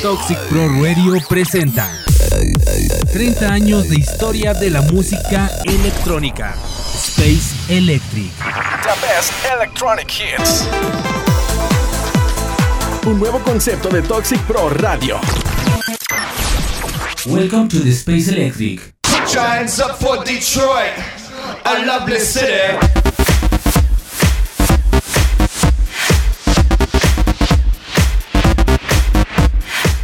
Toxic Pro Radio presenta 30 años de historia de la música electrónica. Space Electric. The best electronic hits. Un nuevo concepto de Toxic Pro Radio. Welcome to the Space Electric. Hands up for Detroit, a lovely city.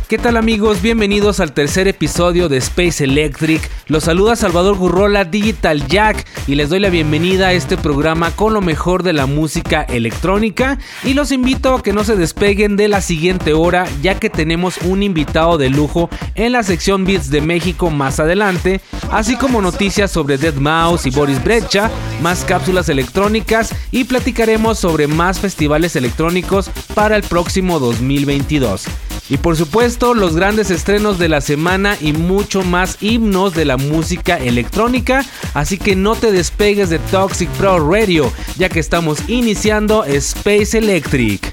¿Qué tal amigos? Bienvenidos al tercer episodio de Space Electric. Los saluda Salvador Gurrola Digital Jack y les doy la bienvenida a este programa con lo mejor de la música electrónica y los invito a que no se despeguen de la siguiente hora ya que tenemos un invitado de lujo en la sección Beats de México más adelante, así como noticias sobre Dead Mouse y Boris Brecha, más cápsulas electrónicas y platicaremos sobre más festivales electrónicos para el próximo 2022. Y por supuesto, los grandes estrenos de la semana y mucho más himnos de la música electrónica. Así que no te despegues de Toxic Pro Radio, ya que estamos iniciando Space Electric.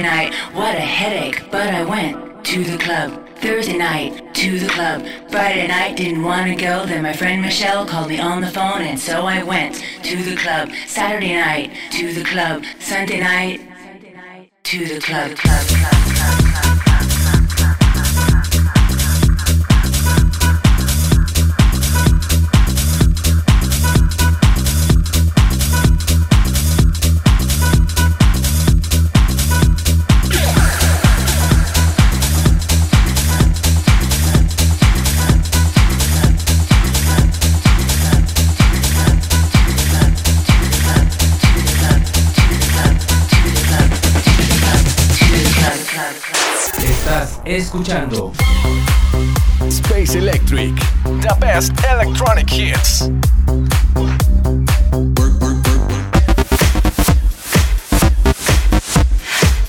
Night, what a headache, but I went to the club. Thursday night to the club, Friday night didn't want to go, then my friend Michelle called me on the phone, and so I went to the club. Saturday night to the club, Sunday night to the club, club, club, escuchando Space Electric. The best electronic hits.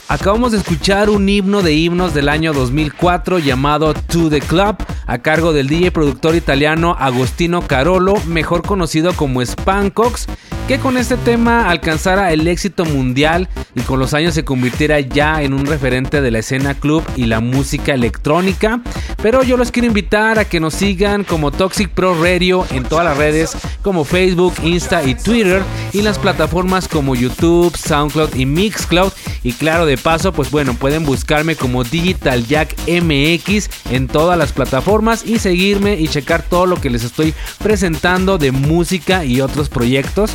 Acabamos de escuchar un himno de himnos del año 2004 llamado To The Club a cargo del DJ productor italiano Agostino Carolo, mejor conocido como Spankox, que con este tema alcanzara el éxito mundial y con los años se convirtiera ya en un referente de la escena club y la música electrónica. Pero yo los quiero invitar a que nos sigan como Toxic Pro Radio en todas las redes como Facebook, Insta y Twitter y las plataformas como YouTube, SoundCloud y Mixcloud. Y claro, de paso, pues bueno, pueden buscarme como Digital Jack MX en todas las plataformas y seguirme y checar todo lo que les estoy presentando de música y otros proyectos.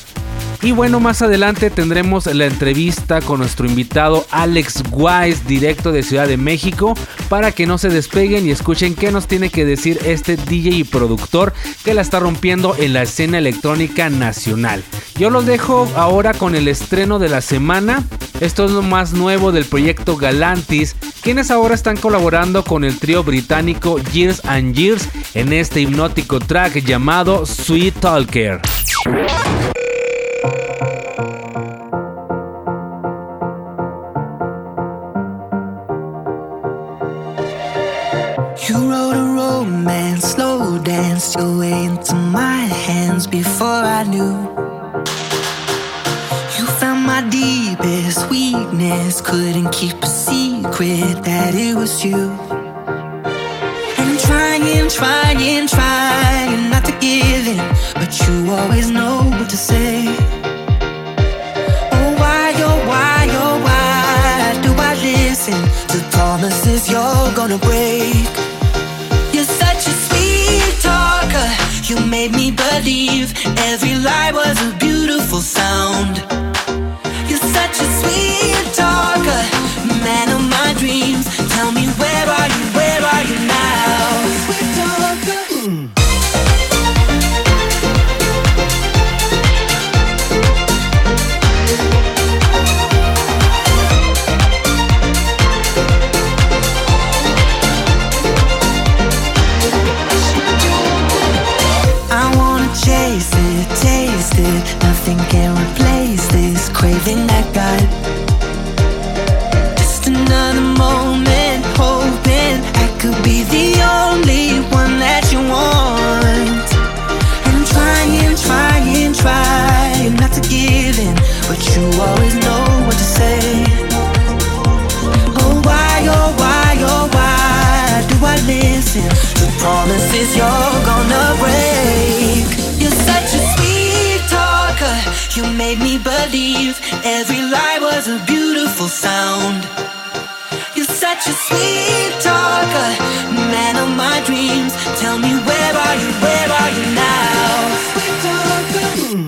Y bueno, más adelante tendremos la entrevista con nuestro invitado Alex Wise, directo de Ciudad de México, para que no se despeguen y escuchen qué nos tiene que decir este DJ y productor que la está rompiendo en la escena electrónica nacional. Yo los dejo ahora con el estreno de la semana Esto es lo más nuevo del proyecto Galantis, quienes ahora están colaborando con el trío británico Years and Years en este hipnótico track llamado Sweet Talker. Before I knew. You promises you're gonna break. You're such a sweet talker. You made me believe every lie was a beautiful sound. You're such a sweet talker, man of my dreams. Tell me where are you? Where are you now? Sweet talker.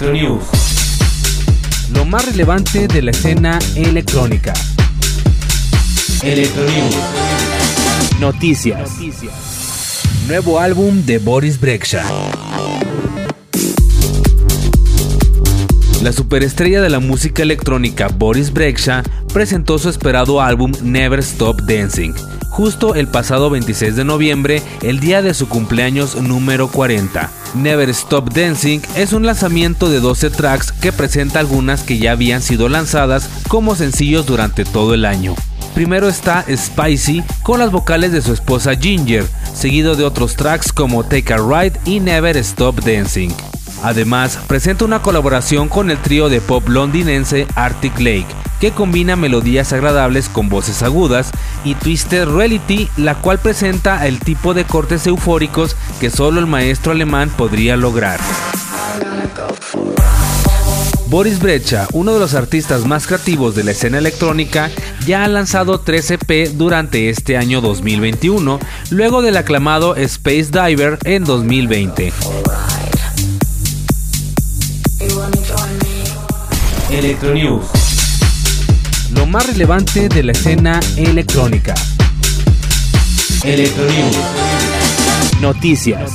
Mm. Electronews. Lo más relevante de la escena electrónica. Electronews. Noticias. Nuevo álbum de Boris Brejcha. La superestrella de la música electrónica Boris Brejcha presentó su esperado álbum Never Stop Dancing, justo el pasado 26 de noviembre, el día de su cumpleaños número 40. Never Stop Dancing es un lanzamiento de 12 tracks que presenta algunas que ya habían sido lanzadas como sencillos durante todo el año. Primero está Spicy con las vocales de su esposa Ginger, seguido de otros tracks como Take a Ride y Never Stop Dancing. Además, presenta una colaboración con el trío de pop londinense Arctic Lake, que combina melodías agradables con voces agudas, y Twisted Reality, la cual presenta el tipo de cortes eufóricos que solo el maestro alemán podría lograr. Boris Brecha, uno de los artistas más creativos de la escena electrónica, ya ha lanzado 3 EP durante este año 2021, luego del aclamado Space Diver en 2020. Electronews. Más relevante de la escena electrónica. Electronews. Noticias.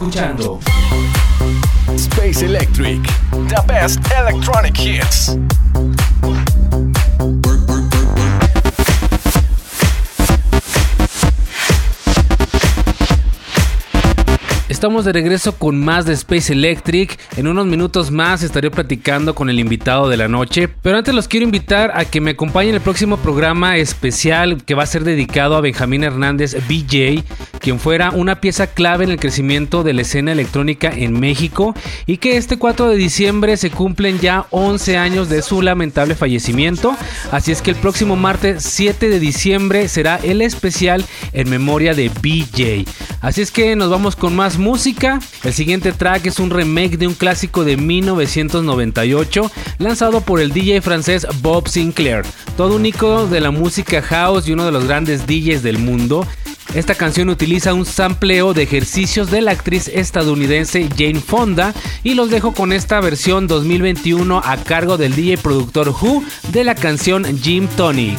Escuchando Space Electric, the best electronic hits. Estamos de regreso con más de Space Electric. En unos minutos más estaré platicando con el invitado de la noche. Pero antes los quiero invitar a que me acompañen en el próximo programa especial que va a ser dedicado a Benjamín Hernández BJ, quien fuera una pieza clave en el crecimiento de la escena electrónica en México y que este 4 de diciembre se cumplen ya 11 años de su lamentable fallecimiento. Así es que el próximo martes 7 de diciembre será el especial en memoria de BJ. Así es que nos vamos con más música. El siguiente track es un remake de un clásico de 1998 lanzado por el DJ francés Bob Sinclair, todo un icono de la música house y uno de los grandes DJs del mundo. Esta canción utiliza un sampleo de ejercicios de la actriz estadounidense Jane Fonda y los dejo con esta versión 2021 a cargo del DJ productor Who de la canción Jim Tonic.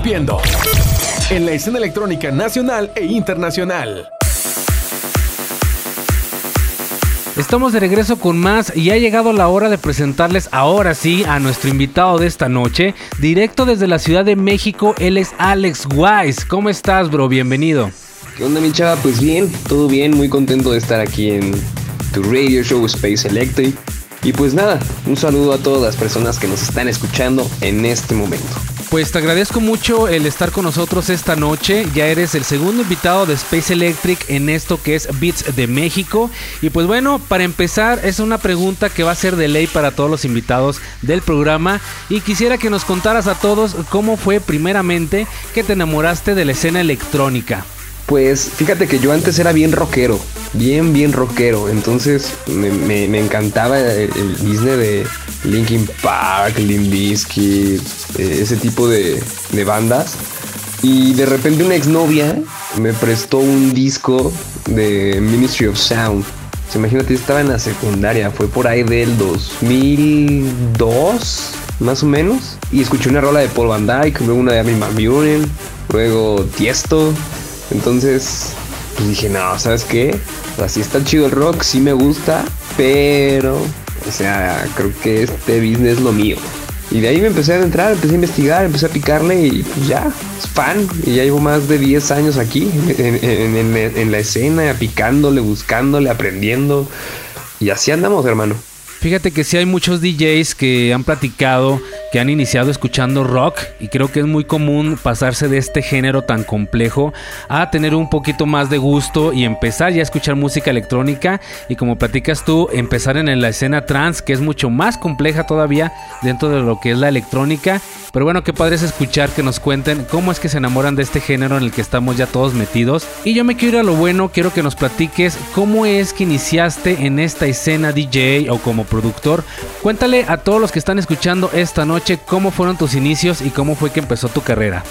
Rompiendo en la escena electrónica nacional e internacional. Estamos de regreso con más y ha llegado la hora de presentarles ahora sí a nuestro invitado de esta noche, directo desde la Ciudad de México, él es Alex Wise. ¿Cómo estás, bro? Bienvenido. ¿Qué onda, mi chava? Pues bien, todo bien, muy contento de estar aquí en tu radio show Space Electric. Y pues nada, un saludo a todas las personas que nos están escuchando en este momento. Pues te agradezco mucho el estar con nosotros esta noche. Ya eres el segundo invitado de Space Electric en esto que es Beats de México. Y pues bueno, para empezar, es una pregunta que va a ser de ley para todos los invitados del programa. Y quisiera que nos contaras a todos cómo fue primeramente que te enamoraste de la escena electrónica. Pues fíjate que yo antes era bien rockero, bien, bien rockero. Entonces me, encantaba el, business de Linkin Park, Limp eh, ese tipo de, de bandas. Y de repente una exnovia me prestó un disco de Ministry of Sound. sea, imagínate, estaba en la secundaria, fue por ahí del 2002, más o menos. Y escuché una rola de Paul Van Dyke, luego una de Armin Van luego Tiesto. Entonces, pues dije, no, ¿sabes qué? O sea, sí está chido el rock, sí me gusta, pero, o sea, creo que este business es lo mío. Y de ahí me empecé a adentrar, empecé a investigar, empecé a picarle y pues ya, es fan. Y ya llevo más de 10 años aquí, en- en la escena, picándole, buscándole, aprendiendo. Y así andamos, hermano. Fíjate que sí hay muchos DJs que han platicado que han iniciado escuchando rock y creo que es muy común pasarse de este género tan complejo a tener un poquito más de gusto y empezar ya a escuchar música electrónica y como platicas tú, empezar en la escena trance que es mucho más compleja todavía dentro de lo que es la electrónica. Pero bueno, qué padre es escuchar que nos cuenten cómo es que se enamoran de este género en el que estamos ya todos metidos. Y yo me quiero ir a lo bueno, quiero que nos platiques cómo es que iniciaste en esta escena DJ o como productor. Cuéntale a todos los que están escuchando esta noche cómo fueron tus inicios y cómo fue que empezó tu carrera.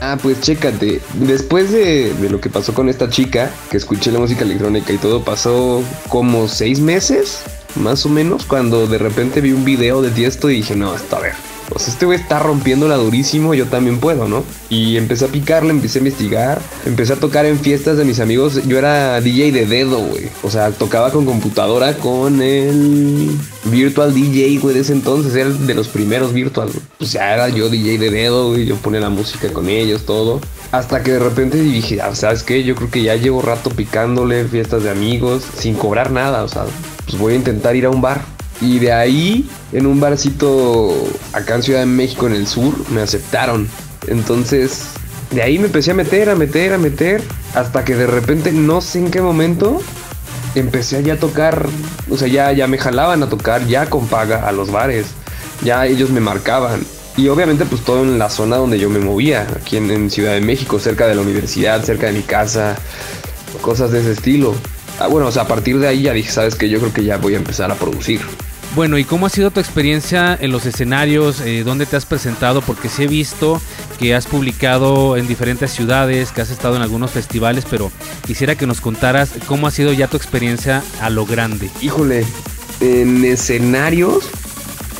Ah, pues chécate. Después de, lo que pasó con esta chica, que escuché la música electrónica y todo, pasó como seis meses, más o menos, cuando de repente vi un video de Tiesto y dije, no, esto a ver. Pues este güey está rompiéndola durísimo, yo también puedo, ¿no? Y empecé a picarle, empecé a investigar, empecé a tocar en fiestas de mis amigos. Yo era DJ de dedo, güey. O sea, tocaba con computadora con el Virtual DJ, güey, de ese entonces. Era de los primeros Virtual. güey. Pues ya era yo DJ de dedo, güey. Yo ponía la música con ellos, todo. Hasta que de repente dije, ah, ¿sabes qué? Yo creo que ya llevo rato picándole fiestas de amigos sin cobrar nada. O sea, pues voy a intentar ir a un bar. Y de ahí, en un barcito acá en Ciudad de México, en el sur, me aceptaron. Entonces, de ahí me empecé a meter, a meter, a meter. Hasta que de repente, no sé en qué momento, empecé a ya tocar. O sea, ya, ya me jalaban a tocar, ya con paga a los bares. Ya ellos me marcaban. Y obviamente, pues todo en la zona donde yo me movía, aquí en, en Ciudad de México, cerca de la universidad, cerca de mi casa, cosas de ese estilo. Ah, bueno, o sea, a partir de ahí ya dije, sabes que yo creo que ya voy a empezar a producir. Bueno, ¿y cómo ha sido tu experiencia en los escenarios? Eh, ¿Dónde te has presentado? Porque sí he visto que has publicado en diferentes ciudades, que has estado en algunos festivales, pero quisiera que nos contaras cómo ha sido ya tu experiencia a lo grande. Híjole, en escenarios,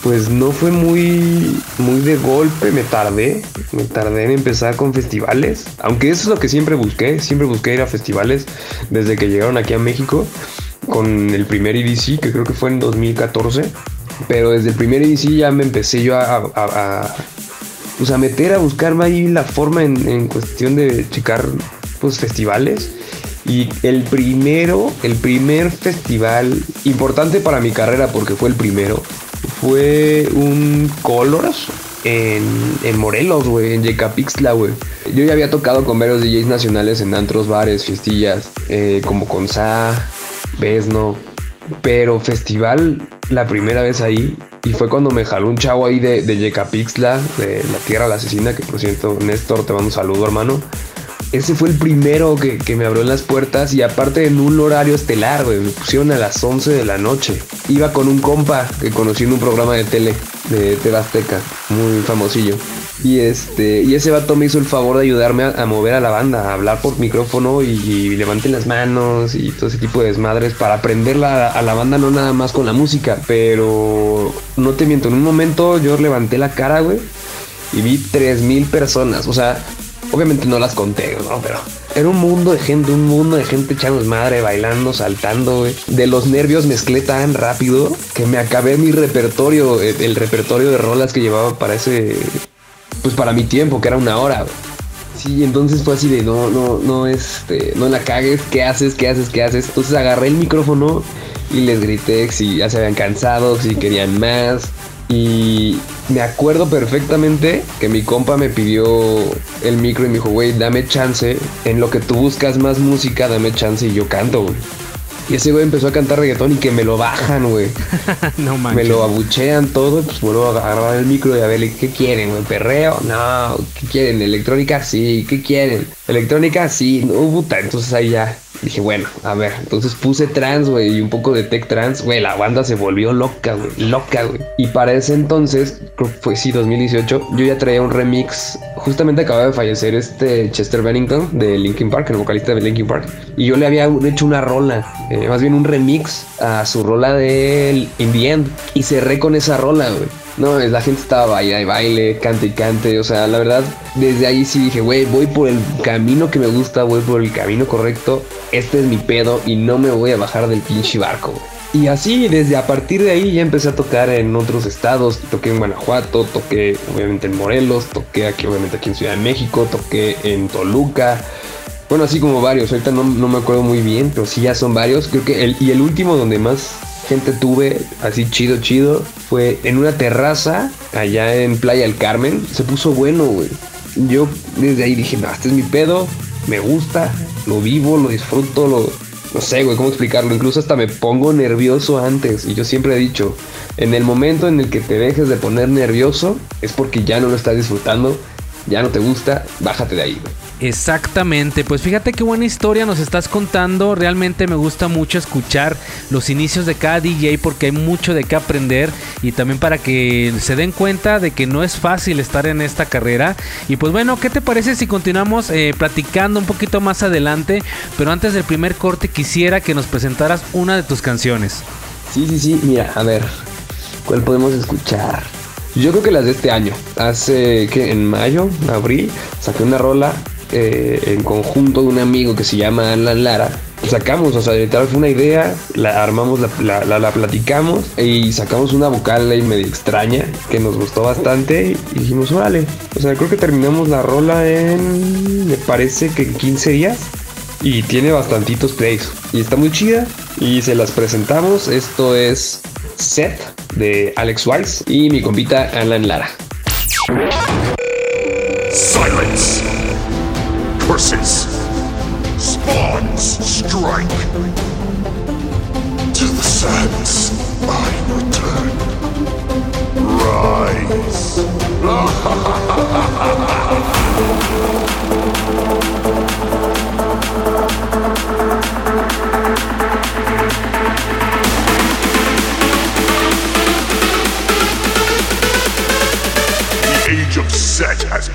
pues no fue muy, muy de golpe, me tardé, me tardé en empezar con festivales, aunque eso es lo que siempre busqué, siempre busqué ir a festivales desde que llegaron aquí a México con el primer EDC, que creo que fue en 2014, pero desde el primer EDC ya me empecé yo a, pues a meter, a buscarme ahí la forma en, en cuestión de checar pues festivales. Y el primero, el primer festival importante para mi carrera, porque fue el primero, fue un Colors en, en Morelos, güey, en Yecapixtla, güey. Yo ya había tocado con varios DJs nacionales en antros, bares, fiestillas, eh, como con Sa, Besno, pero festival la primera vez ahí. Y fue cuando me jaló un chavo ahí de, de Yecapixtla, de la Tierra la Asesina, que por cierto, Néstor, te mando un saludo, hermano. Ese fue el primero que, que me abrió las puertas y aparte en un horario estelar, güey, me pusieron a las 11 de la noche. Iba con un compa que conocí en un programa de tele de TV Azteca, muy famosillo. Y este, y ese vato me hizo el favor de ayudarme a, mover a la banda, a hablar por micrófono y, y las manos y todo ese tipo de desmadres para aprender la- a la banda no nada más con la música, pero no te miento, en un momento yo levanté la cara, güey, y vi 3000 personas, o sea, obviamente no las conté, ¿no? Pero era un mundo de gente, un mundo de gente echando madre, bailando, saltando, güey. De los nervios mezclé tan rápido que me acabé mi repertorio, el, el repertorio de rolas que llevaba para ese, pues para mi tiempo, que era una hora, güey. Sí, entonces fue así de no, no, no, este, no la cagues, ¿qué haces? ¿Qué haces? ¿Qué haces? Entonces agarré el micrófono y les grité si ya se habían cansado, si querían más. Y me acuerdo perfectamente que mi compa me pidió el micro y me dijo, güey, dame chance. En lo que tú buscas más música, dame chance y yo canto, güey. Y ese güey empezó a cantar reggaetón y que me lo bajan, güey. no Me manches. lo abuchean todo, pues vuelvo a agarrar el micro y a verle, ¿qué quieren, güey? ¿Perreo? No, ¿qué quieren? ¿Electrónica? Sí, ¿qué quieren? ¿Electrónica? Sí, no, puta, entonces ahí ya Dije, bueno, a ver, entonces puse trans, güey, y un poco de tech trans, güey, la banda se volvió loca, güey, loca, güey. Y para ese entonces, creo que fue sí, 2018, yo ya traía un remix, justamente acababa de fallecer este Chester Bennington de Linkin Park, el vocalista de Linkin Park, y yo le había hecho una rola, eh, más bien un remix a su rola de In the End, y cerré con esa rola, güey. No, la gente estaba baile y baile, cante y cante. O sea, la verdad, desde ahí sí dije, güey, voy por el camino que me gusta, voy por el camino correcto. Este es mi pedo y no me voy a bajar del pinche barco. Y así, desde a partir de ahí ya empecé a tocar en otros estados. Toqué en Guanajuato, toqué obviamente en Morelos, toqué aquí, obviamente aquí en Ciudad de México, toqué en Toluca. Bueno, así como varios. Ahorita no, no me acuerdo muy bien, pero sí ya son varios. Creo que y el último donde más gente tuve, así chido, chido, fue en una terraza allá en Playa del Carmen. Se puso bueno, güey. Yo desde ahí dije, no, este es mi pedo, me gusta, lo vivo, lo disfruto, lo... No sé, güey, cómo explicarlo. Incluso hasta me pongo nervioso antes. Y yo siempre he dicho, en el momento en el que te dejes de poner nervioso, es porque ya no lo estás disfrutando, ya no te gusta, bájate de ahí, güey. Exactamente, pues fíjate qué buena historia nos estás contando. Realmente me gusta mucho escuchar los inicios de cada DJ porque hay mucho de qué aprender y también para que se den cuenta de que no es fácil estar en esta carrera. Y pues bueno, ¿qué te parece si continuamos eh, platicando un poquito más adelante? Pero antes del primer corte quisiera que nos presentaras una de tus canciones. Sí, sí, sí, mira, a ver, ¿cuál podemos escuchar? Yo creo que las de este año. Hace que en mayo, abril, saqué una rola eh, en conjunto de un amigo que se llama Alan Lara. Sacamos, o sea, literal fue una idea, la armamos, la, la, la- la platicamos y sacamos una vocal ahí medio extraña que nos gustó bastante y dijimos, órale. O sea, creo que terminamos la rola en, me parece que en 15 días y tiene bastantitos plays y está muy chida y se las presentamos. Esto es Set de Alex Wise y mi compita Alan Lara. Silence! Curses! Spawns strike! To the sands I return. Rise! The age of Set has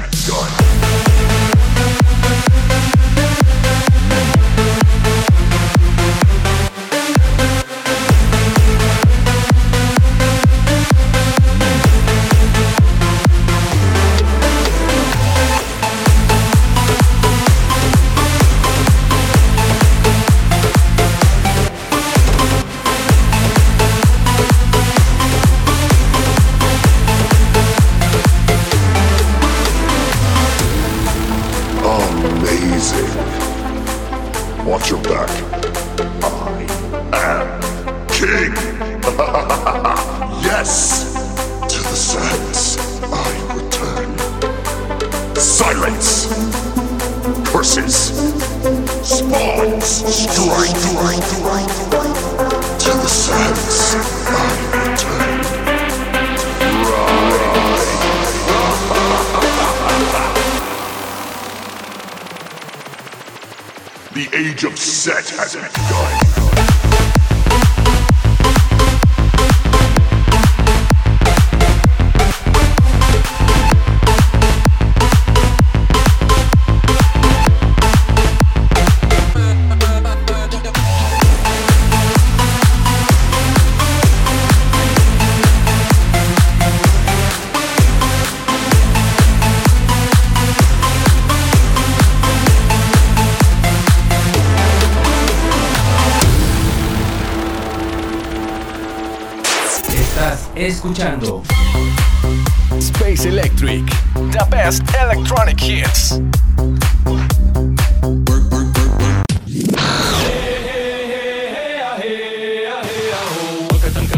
Space Electric, the best electronic hits.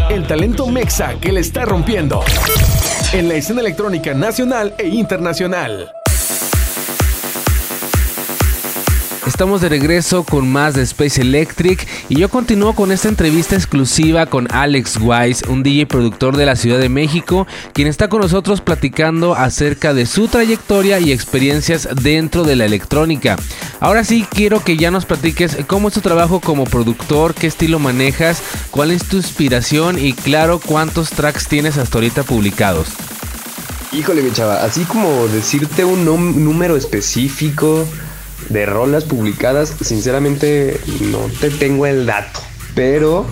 El talento mexa que le está rompiendo en la escena electrónica nacional e internacional. Estamos de regreso con más de Space Electric y yo continúo con esta entrevista exclusiva con Alex Wise, un DJ productor de la Ciudad de México, quien está con nosotros platicando acerca de su trayectoria y experiencias dentro de la electrónica. Ahora sí quiero que ya nos platiques cómo es tu trabajo como productor, qué estilo manejas, cuál es tu inspiración y claro cuántos tracks tienes hasta ahorita publicados. Híjole, mi chava, así como decirte un número específico de rolas publicadas, sinceramente no te tengo el dato. Pero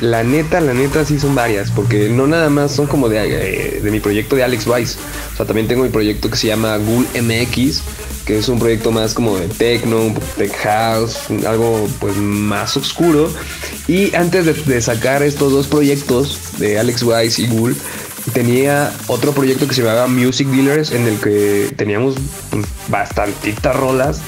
la neta, la neta sí son varias, porque no nada más son como de, eh, de mi proyecto de Alex Wise. O sea, también tengo mi proyecto que se llama Ghoul MX, que es un proyecto más como de techno, tech house, algo pues más oscuro. Y antes de, de sacar estos dos proyectos de Alex Wise y Ghoul, tenía otro proyecto que se llamaba Music Dealers en el que teníamos pues, bastantitas rolas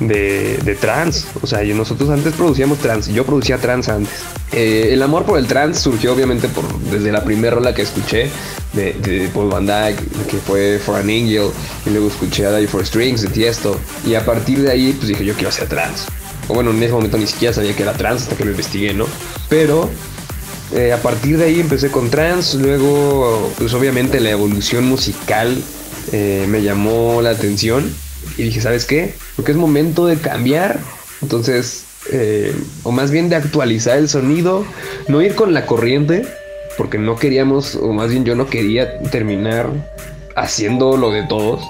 de, de trans. O sea, y nosotros antes producíamos trans, yo producía trans antes. Eh, el amor por el trans surgió obviamente por desde la primera rola que escuché de, Paul Van Dyke, que fue For an Angel, y luego escuché a Die for Strings de Tiesto. Y a partir de ahí, pues dije, yo quiero ser trans. O bueno, en ese momento ni siquiera sabía que era trans hasta que lo investigué, ¿no? Pero eh, a partir de ahí empecé con trance, luego pues obviamente la evolución musical eh, me llamó la atención y dije, ¿sabes qué? Porque es momento de cambiar, entonces, eh, o más bien de actualizar el sonido, no ir con la corriente, porque no queríamos, o más bien yo no quería terminar haciendo lo de todos,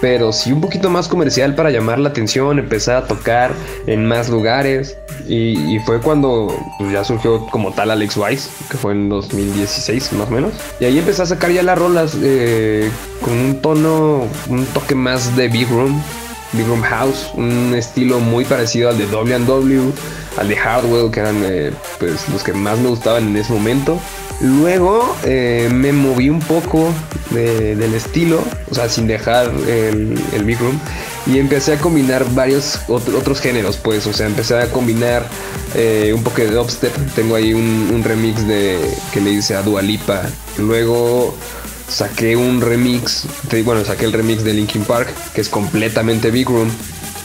pero sí un poquito más comercial para llamar la atención, empezar a tocar en más lugares. Y, fue cuando pues, ya surgió como tal Alex Wise, que fue en 2016 más o menos. Y ahí empecé a sacar ya las rolas eh, con un tono, un toque más de Big Room, Big Room House, un estilo muy parecido al de W&W, al de Hardwell, que eran eh, pues, los que más me gustaban en ese momento. Luego eh, me moví un poco de- del estilo, o sea, sin dejar el, el Big Room, y empecé a combinar varios ot- otros géneros, pues, o sea, empecé a combinar eh, un poco de dubstep. Tengo ahí un, un remix de que le hice a Dua Lipa. Luego saqué un remix, bueno, saqué el remix de Linkin Park, que es completamente Big Room.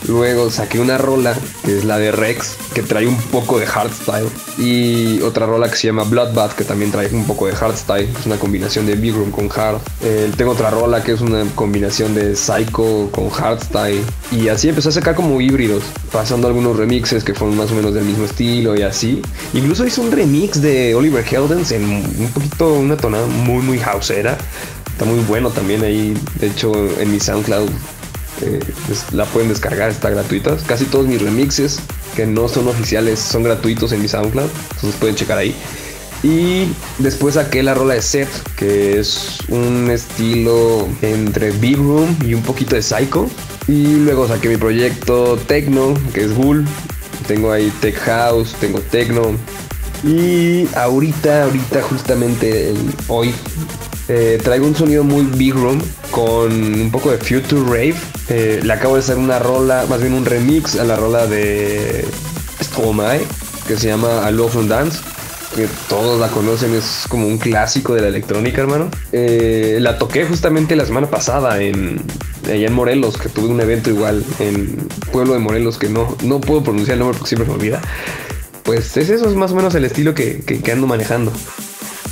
Luego saqué una rola, que es la de Rex, que trae un poco de hardstyle. Y otra rola que se llama Bloodbath, que también trae un poco de hardstyle. Es una combinación de Big Room con hard. Eh, tengo otra rola que es una combinación de Psycho con hardstyle. Y así empecé a sacar como híbridos, pasando algunos remixes que fueron más o menos del mismo estilo y así. Incluso hice un remix de Oliver Heldens en un poquito, una tonada muy, muy houseera. Está muy bueno también ahí. De hecho, en mi SoundCloud eh, pues, la pueden descargar, está gratuita. Casi todos mis remixes que no son oficiales son gratuitos en mi SoundCloud, entonces pueden checar ahí. Y después saqué la rola de Set, que es un estilo entre Big Room y un poquito de Psycho. Y luego saqué mi proyecto Techno, que es Ghoul. Tengo ahí Tech House, tengo Techno. Y ahorita, ahorita justamente hoy eh, traigo un sonido muy big room con un poco de future rave. Eh, le acabo de hacer una rola, más bien un remix a la rola de Stromae que se llama I Love and Dance. Que todos la conocen, es como un clásico de la electrónica, hermano. Eh, la toqué justamente la semana pasada en allá en Morelos, que tuve un evento igual en Pueblo de Morelos, que no, no puedo pronunciar el nombre porque siempre me olvida. Pues es eso, es más o menos el estilo que, que- que ando manejando.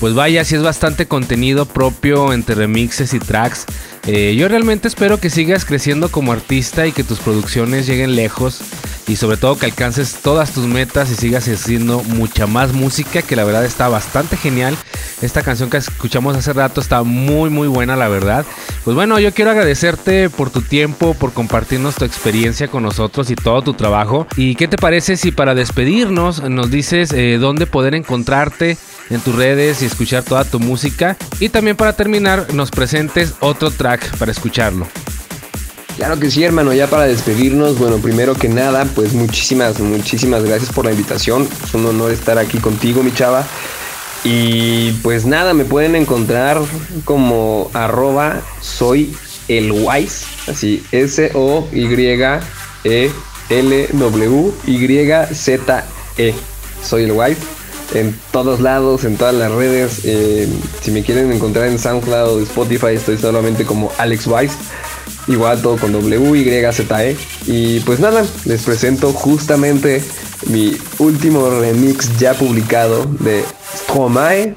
Pues vaya, si es bastante contenido propio entre remixes y tracks. Eh, yo realmente espero que sigas creciendo como artista y que tus producciones lleguen lejos y sobre todo que alcances todas tus metas y sigas haciendo mucha más música que la verdad está bastante genial. Esta canción que escuchamos hace rato está muy muy buena la verdad. Pues bueno, yo quiero agradecerte por tu tiempo, por compartirnos tu experiencia con nosotros y todo tu trabajo. ¿Y qué te parece si para despedirnos nos dices eh, dónde poder encontrarte? En tus redes y escuchar toda tu música. Y también para terminar, nos presentes otro track para escucharlo. Claro que sí, hermano. Ya para despedirnos, bueno, primero que nada, pues muchísimas, muchísimas gracias por la invitación. Es un honor estar aquí contigo, mi chava. Y pues nada, me pueden encontrar como arroba soy el Wise, así S-O-Y-E-L-W-Y-Z-E. Soy el Wise. En todos lados, en todas las redes. eh, si me quieren encontrar en SoundCloud, Spotify, estoy solamente como Alex Wise. igual todo con W, Y, pues nada, les presento justamente mi último remix ya publicado de Stromae,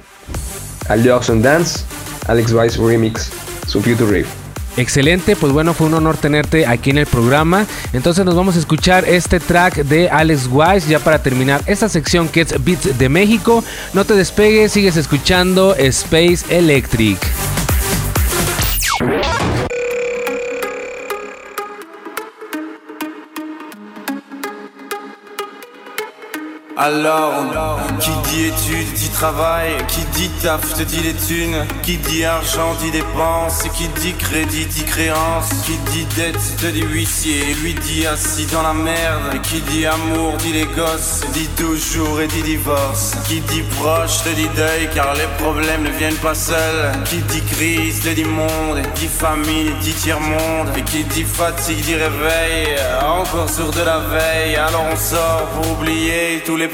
and Dance, Alex Weiss Remix, su Future Rave. Excelente, pues bueno, fue un honor tenerte aquí en el programa. Entonces nos vamos a escuchar este track de Alex Wise ya para terminar esta sección que es Beats de México. No te despegues, sigues escuchando Space Electric. Alors, qui dit études dit travail, qui dit taf te dit les thunes, qui dit argent dit dépenses, qui dit crédit dit créance, qui dit dette te dit huissier, lui dit assis dans la merde, qui dit amour dit les gosses, dit toujours et dit divorce, qui dit proche te dit deuil car les problèmes ne viennent pas seuls, qui dit crise te dit monde, dit famille dit tiers-monde, et qui dit fatigue dit réveil, encore sur de la veille, alors on sort pour oublier tous les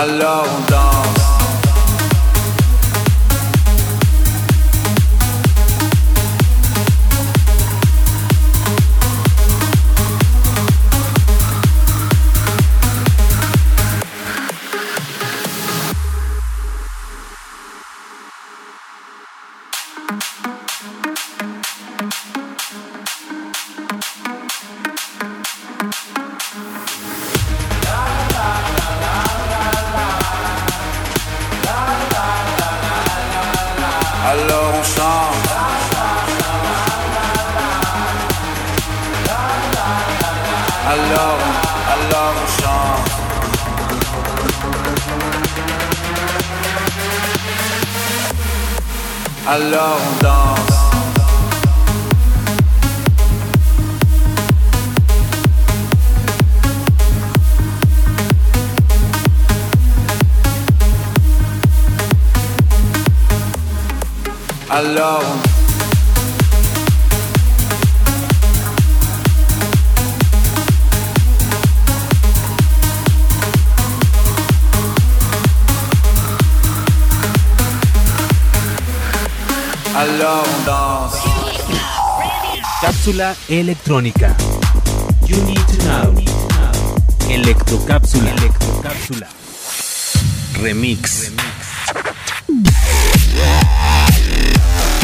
Alors Alors. Cápsula electrónica. You need to know. Electrocápsula. Electrocápsula. Remix.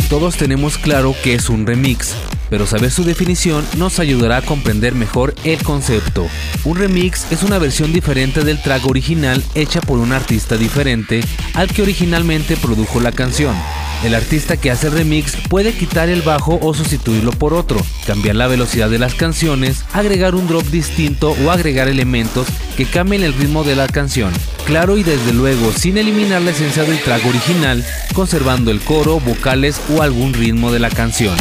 Todos tenemos claro que es un remix, pero saber su definición nos ayudará a comprender mejor el concepto. Un remix es una versión diferente del track original hecha por un artista diferente al que originalmente produjo la canción. El artista que hace el remix puede quitar el bajo o sustituirlo por otro, cambiar la velocidad de las canciones, agregar un drop distinto o agregar elementos que cambien el ritmo de la canción. Claro y desde luego sin eliminar la esencia del track original, conservando el coro, vocales o algún ritmo de la canción.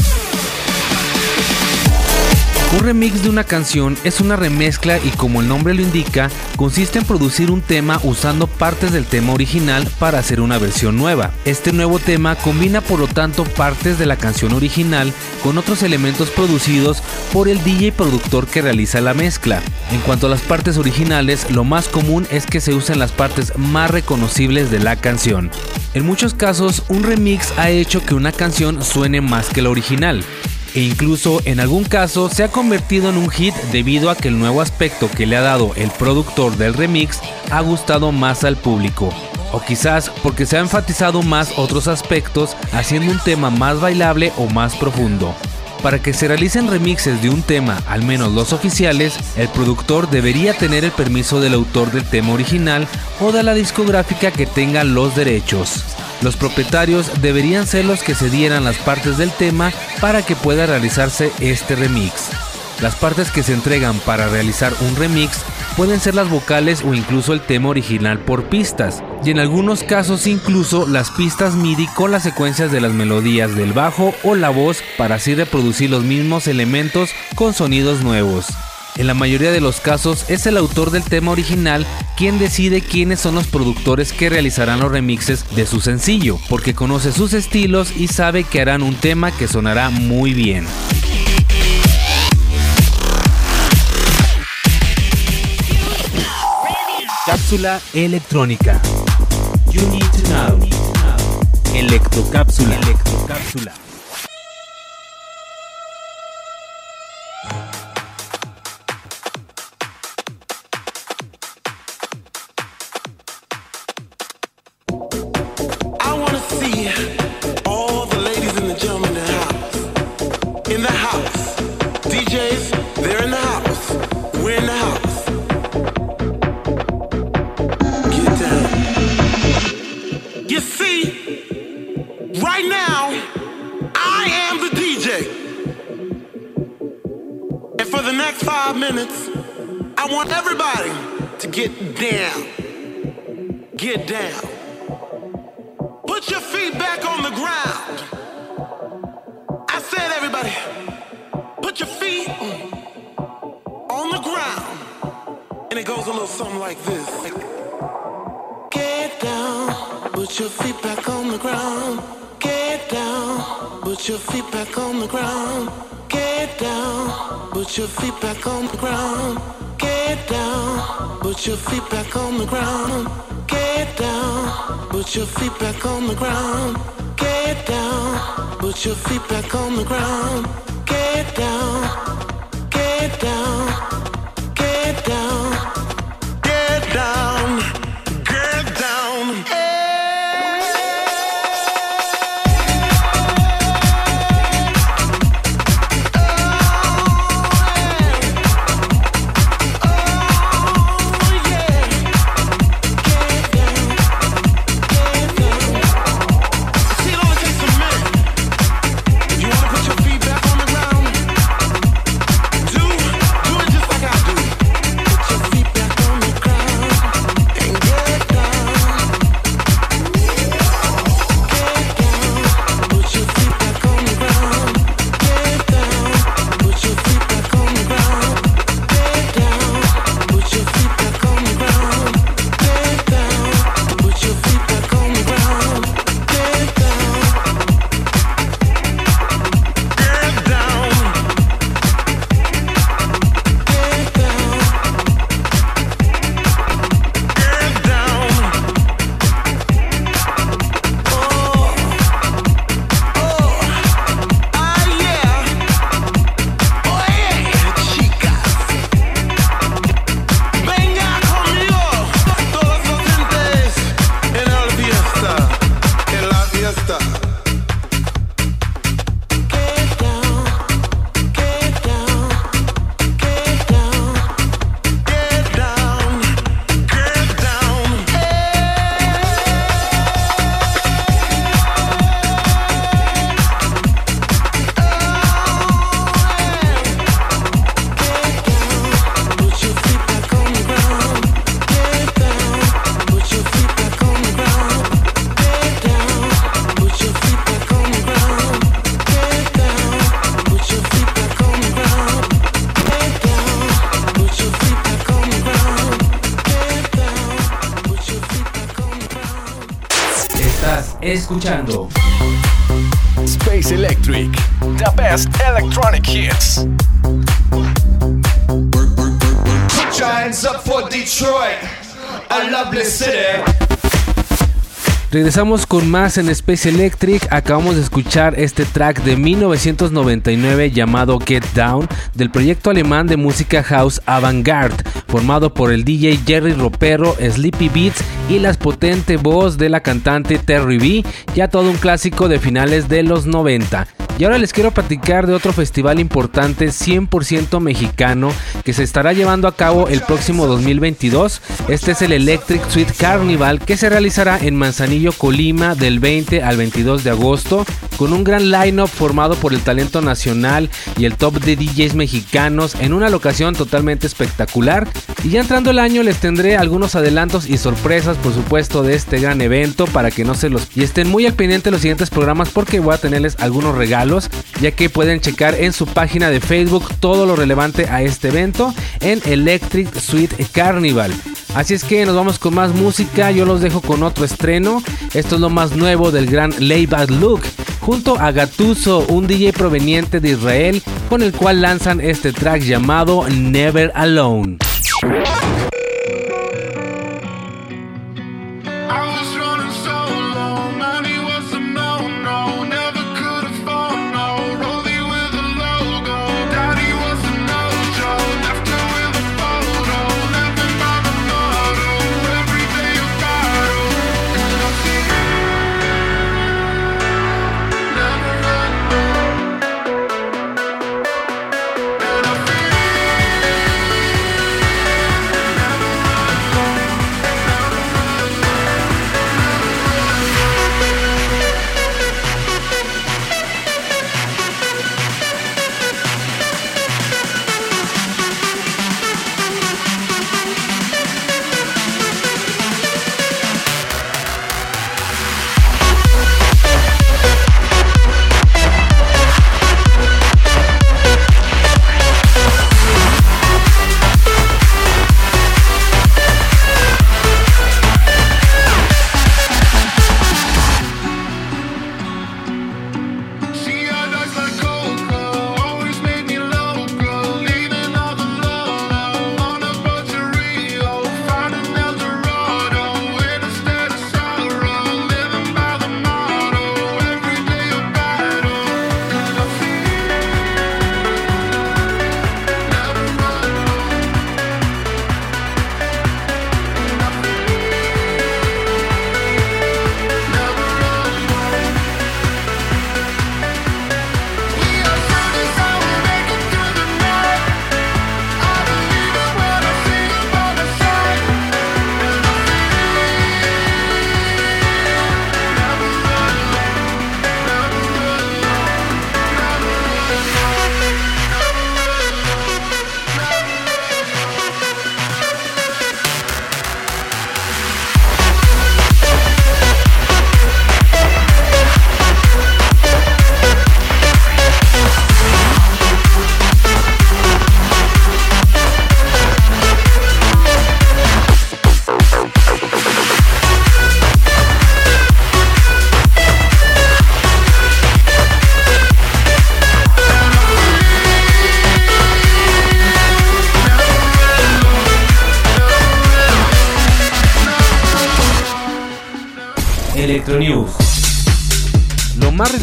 Un remix de una canción es una remezcla y como el nombre lo indica, consiste en producir un tema usando partes del tema original para hacer una versión nueva. Este nuevo tema combina por lo tanto partes de la canción original con otros elementos producidos por el DJ productor que realiza la mezcla. En cuanto a las partes originales, lo más común es que se usen las partes más reconocibles de la canción. En muchos casos, un remix ha hecho que una canción suene más que la original e incluso en algún caso se ha convertido en un hit debido a que el nuevo aspecto que le ha dado el productor del remix ha gustado más al público. O quizás porque se ha enfatizado más otros aspectos haciendo un tema más bailable o más profundo. Para que se realicen remixes de un tema, al menos los oficiales, el productor debería tener el permiso del autor del tema original o de la discográfica que tenga los derechos. Los propietarios deberían ser los que se dieran las partes del tema para que pueda realizarse este remix. Las partes que se entregan para realizar un remix pueden ser las vocales o incluso el tema original por pistas, y en algunos casos incluso las pistas MIDI con las secuencias de las melodías del bajo o la voz para así reproducir los mismos elementos con sonidos nuevos. En la mayoría de los casos es el autor del tema original quien decide quiénes son los productores que realizarán los remixes de su sencillo, porque conoce sus estilos y sabe que harán un tema que sonará muy bien. Cápsula electrónica. You need to know. Electrocápsula. Electrocápsula. Goes a little something like this. Get down, put your feet back on the ground. Get down, put your feet back on the ground. Get down, put your feet back on the ground. Get down, put your feet back on the ground. Get down, put your feet back on the ground. Get down, put your feet back on the ground. Get down, get down, get down, escuchando Space Electric, the best electronic hits. Put your hands up for Detroit, a lovely city. Regresamos con más en Space Electric. Acabamos de escuchar este track de 1999 llamado Get Down del proyecto alemán de música house Avantgarde, formado por el DJ Jerry Ropero, Sleepy Beats y la potente voz de la cantante Terry B, ya todo un clásico de finales de los 90. Y ahora les quiero platicar de otro festival importante 100% mexicano que se estará llevando a cabo el próximo 2022. Este es el Electric Suite Carnival que se realizará en Manzanillo, Colima del 20 al 22 de agosto con un gran line-up formado por el talento nacional y el top de DJs mexicanos en una locación totalmente espectacular. Y ya entrando el año les tendré algunos adelantos y sorpresas por supuesto de este gran evento para que no se los... Y estén muy al pendiente de los siguientes programas porque voy a tenerles algunos regalos ya que pueden checar en su página de Facebook todo lo relevante a este evento en Electric Suite Carnival. Así es que nos vamos con más música, yo los dejo con otro estreno. Esto es lo más nuevo del gran Layback Luke junto a Gatuso, un DJ proveniente de Israel, con el cual lanzan este track llamado Never Alone.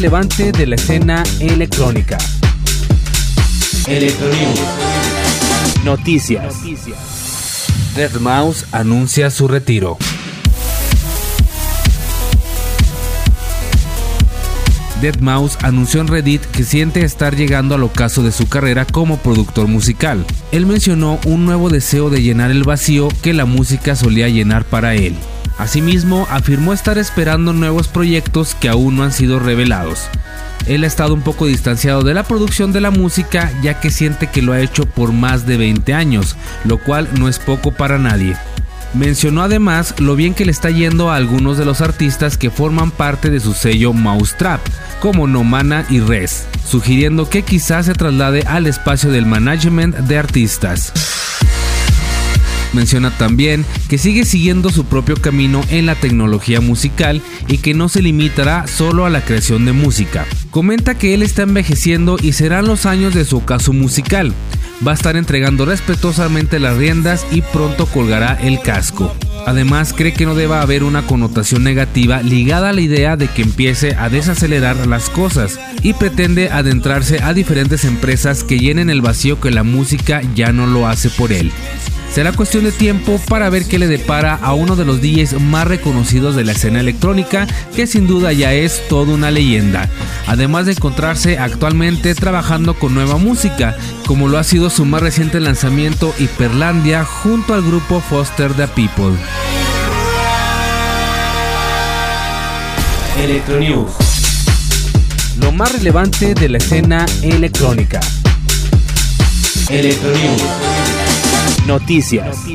Relevante de la escena electrónica. Electronews. Noticias. Deadmau5 anuncia su retiro. Deadmau5 anunció en Reddit que siente estar llegando al ocaso de su carrera como productor musical. Él mencionó un nuevo deseo de llenar el vacío que la música solía llenar para él. Asimismo, afirmó estar esperando nuevos proyectos que aún no han sido revelados. Él ha estado un poco distanciado de la producción de la música ya que siente que lo ha hecho por más de 20 años, lo cual no es poco para nadie. Mencionó además lo bien que le está yendo a algunos de los artistas que forman parte de su sello Mousetrap, como Nomana y Res, sugiriendo que quizás se traslade al espacio del management de artistas. Menciona también que sigue siguiendo su propio camino en la tecnología musical y que no se limitará solo a la creación de música. Comenta que él está envejeciendo y serán los años de su ocaso musical. Va a estar entregando respetuosamente las riendas y pronto colgará el casco. Además, cree que no deba haber una connotación negativa ligada a la idea de que empiece a desacelerar las cosas y pretende adentrarse a diferentes empresas que llenen el vacío que la música ya no lo hace por él. Será cuestión de tiempo para ver qué le depara a uno de los DJs más reconocidos de la escena electrónica, que sin duda ya es toda una leyenda. Además de encontrarse actualmente trabajando con nueva música, como lo ha sido su más reciente lanzamiento Hiperlandia junto al grupo Foster the People. Electronews. Lo más relevante de la escena electrónica. Electronews. Noticias.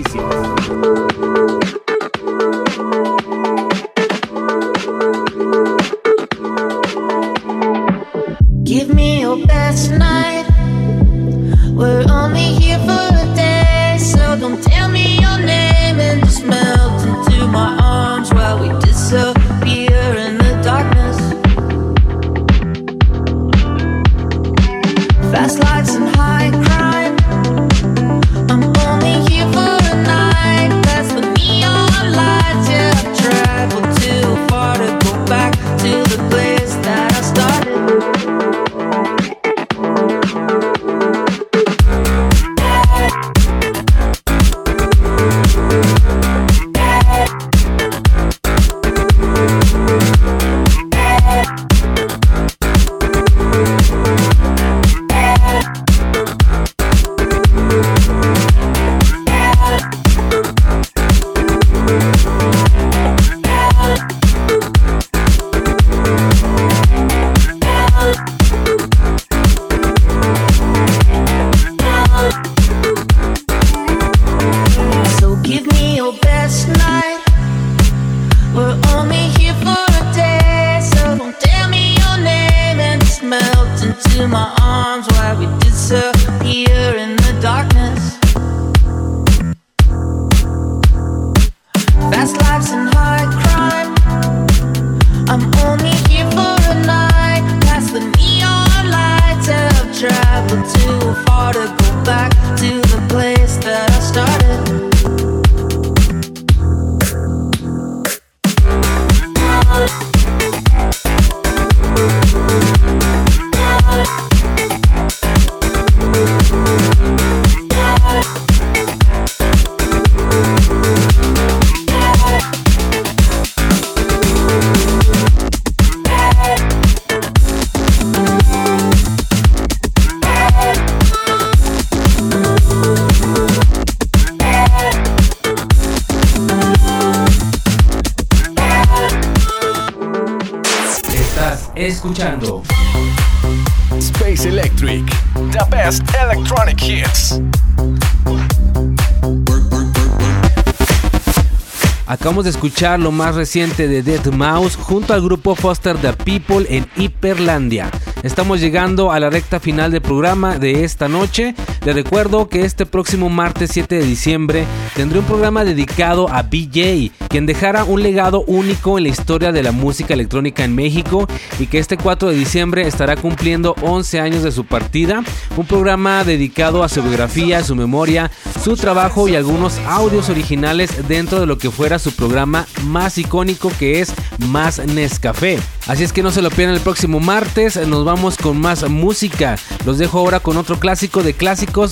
Escuchar lo más reciente de Dead Mouse junto al grupo Foster the People en Hiperlandia. Estamos llegando a la recta final del programa de esta noche. Les recuerdo que este próximo martes 7 de diciembre tendré un programa dedicado a BJ, quien dejara un legado único en la historia de la música electrónica en México y que este 4 de diciembre estará cumpliendo 11 años de su partida. Un programa dedicado a su biografía, su memoria, su trabajo y algunos audios originales dentro de lo que fuera su programa más icónico que es Más Nescafé. Así es que no se lo pierdan el próximo martes, nos vamos con más música. Los dejo ahora con otro clásico de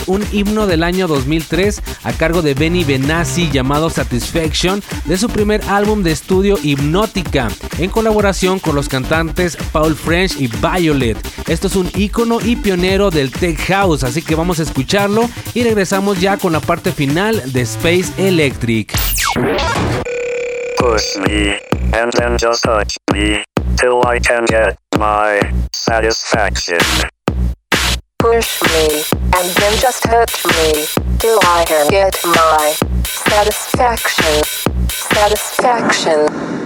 un himno del año 2003 a cargo de Benny Benassi llamado Satisfaction de su primer álbum de estudio Hipnótica en colaboración con los cantantes Paul French y Violet. Esto es un ícono y pionero del tech house, así que vamos a escucharlo y regresamos ya con la parte final de Space Electric. Push me, and then just touch me, till I can get my satisfaction. Push me, and then just touch me, till I can get my satisfaction. Satisfaction.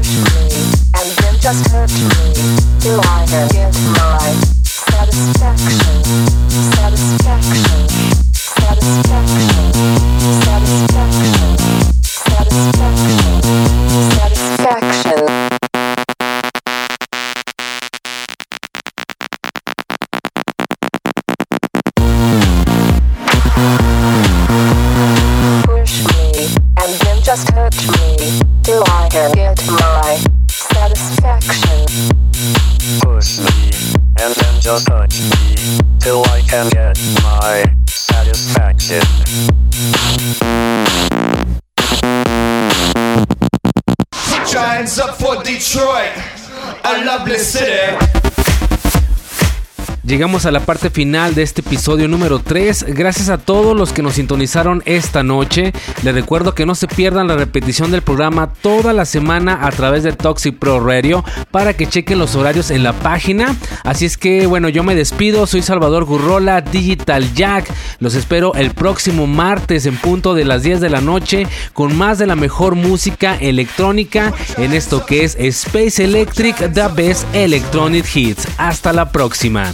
Just touch me, till I get my. Satisfaction. Llegamos a la parte final de este episodio número 3. Gracias a todos los que nos sintonizaron esta noche. Les recuerdo que no se pierdan la repetición del programa toda la semana a través de Toxic Pro Radio para que chequen los horarios en la página. Así es que bueno, yo me despido. Soy Salvador Gurrola, Digital Jack. Los espero el próximo martes en punto de las 10 de la noche con más de la mejor música electrónica en esto que es Space Electric, The Best Electronic Hits. Hasta la próxima.